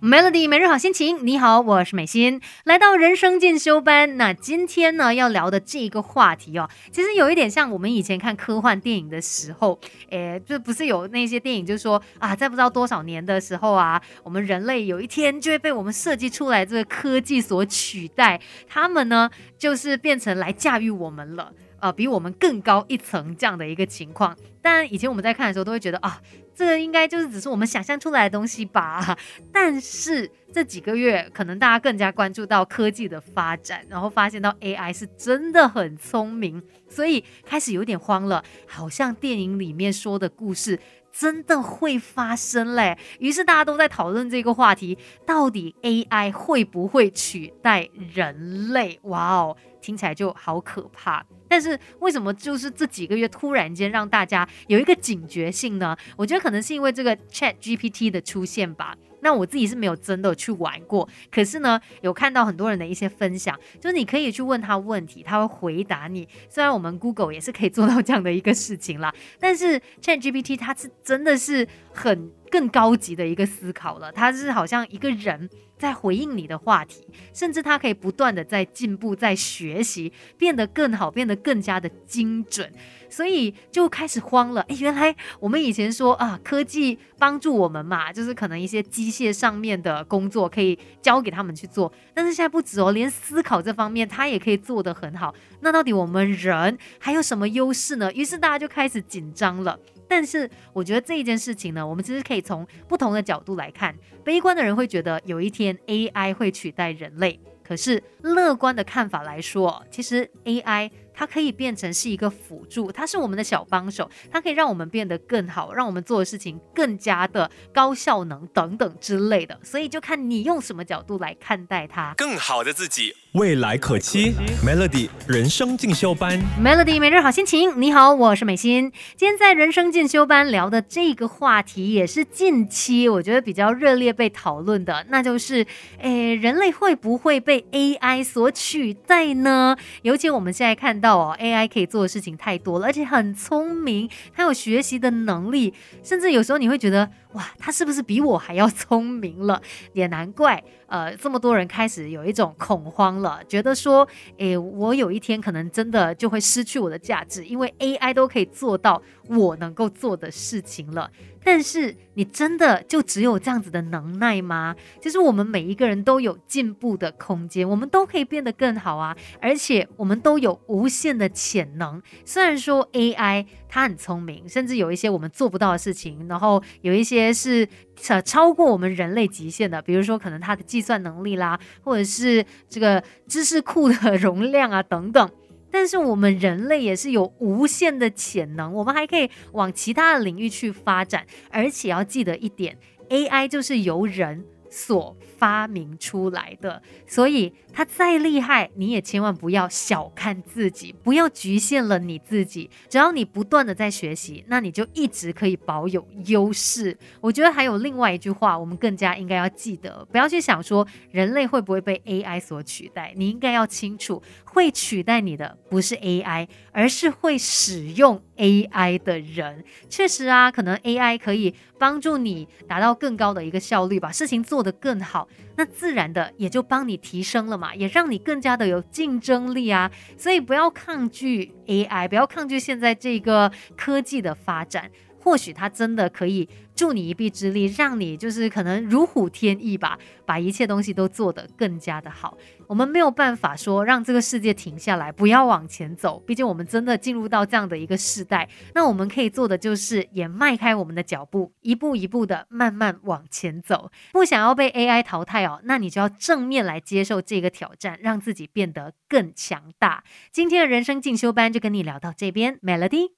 Melody 每日好心情，你好，我是美心，来到人生进修班。那今天呢要聊的这个话题哦，其实有一点像我们以前看科幻电影的时候，诶，就不是有那些电影，就说啊，在不知道多少年的时候啊，我们人类有一天就会被我们设计出来这个科技所取代，他们呢就是变成来驾驭我们了。呃，比我们更高一层这样的一个情况，但以前我们在看的时候都会觉得啊，这个应该就是只是我们想象出来的东西吧。但是这几个月，可能大家更加关注到科技的发展，然后发现到 AI 是真的很聪明，所以开始有点慌了，好像电影里面说的故事真的会发生嘞。于是大家都在讨论这个话题，到底 AI 会不会取代人类？哇哦，听起来就好可怕。但是为什么就是这几个月突然间让大家有一个警觉性呢？我觉得可能是因为这个 Chat GPT 的出现吧。那我自己是没有真的去玩过，可是呢，有看到很多人的一些分享，就是你可以去问他问题，他会回答你。虽然我们 Google 也是可以做到这样的一个事情啦，但是 Chat GPT 它是真的是很更高级的一个思考了，它是好像一个人。在回应你的话题，甚至他可以不断的在进步，在学习，变得更好，变得更加的精准，所以就开始慌了。哎，原来我们以前说啊，科技帮助我们嘛，就是可能一些机械上面的工作可以交给他们去做，但是现在不止哦，连思考这方面他也可以做得很好。那到底我们人还有什么优势呢？于是大家就开始紧张了。但是我觉得这一件事情呢，我们其实可以从不同的角度来看。悲观的人会觉得有一天 AI 会取代人类，可是乐观的看法来说，其实 AI。它可以变成是一个辅助，它是我们的小帮手，它可以让我们变得更好，让我们做的事情更加的高效能等等之类的。所以就看你用什么角度来看待它。更好的自己，未来可期。Melody 人生进修班，Melody 每日好心情。你好，我是美心。今天在人生进修班聊的这个话题，也是近期我觉得比较热烈被讨论的，那就是，诶，人类会不会被 AI 所取代呢？尤其我们现在看。到哦，AI 可以做的事情太多了，而且很聪明，它有学习的能力，甚至有时候你会觉得。哇，他是不是比我还要聪明了？也难怪，呃，这么多人开始有一种恐慌了，觉得说，诶，我有一天可能真的就会失去我的价值，因为 AI 都可以做到我能够做的事情了。但是，你真的就只有这样子的能耐吗？其实我们每一个人都有进步的空间，我们都可以变得更好啊，而且我们都有无限的潜能。虽然说 AI 它很聪明，甚至有一些我们做不到的事情，然后有一些。是超超过我们人类极限的，比如说可能它的计算能力啦，或者是这个知识库的容量啊等等。但是我们人类也是有无限的潜能，我们还可以往其他的领域去发展。而且要记得一点，AI 就是由人所。发明出来的，所以它再厉害，你也千万不要小看自己，不要局限了你自己。只要你不断的在学习，那你就一直可以保有优势。我觉得还有另外一句话，我们更加应该要记得，不要去想说人类会不会被 AI 所取代，你应该要清楚，会取代你的不是 AI，而是会使用 AI 的人。确实啊，可能 AI 可以帮助你达到更高的一个效率，把事情做做得更好。那自然的也就帮你提升了嘛，也让你更加的有竞争力啊。所以不要抗拒 AI，不要抗拒现在这个科技的发展。或许他真的可以助你一臂之力，让你就是可能如虎添翼吧，把一切东西都做得更加的好。我们没有办法说让这个世界停下来，不要往前走。毕竟我们真的进入到这样的一个时代，那我们可以做的就是也迈开我们的脚步，一步一步的慢慢往前走。不想要被 AI 淘汰哦，那你就要正面来接受这个挑战，让自己变得更强大。今天的人生进修班就跟你聊到这边，Melody。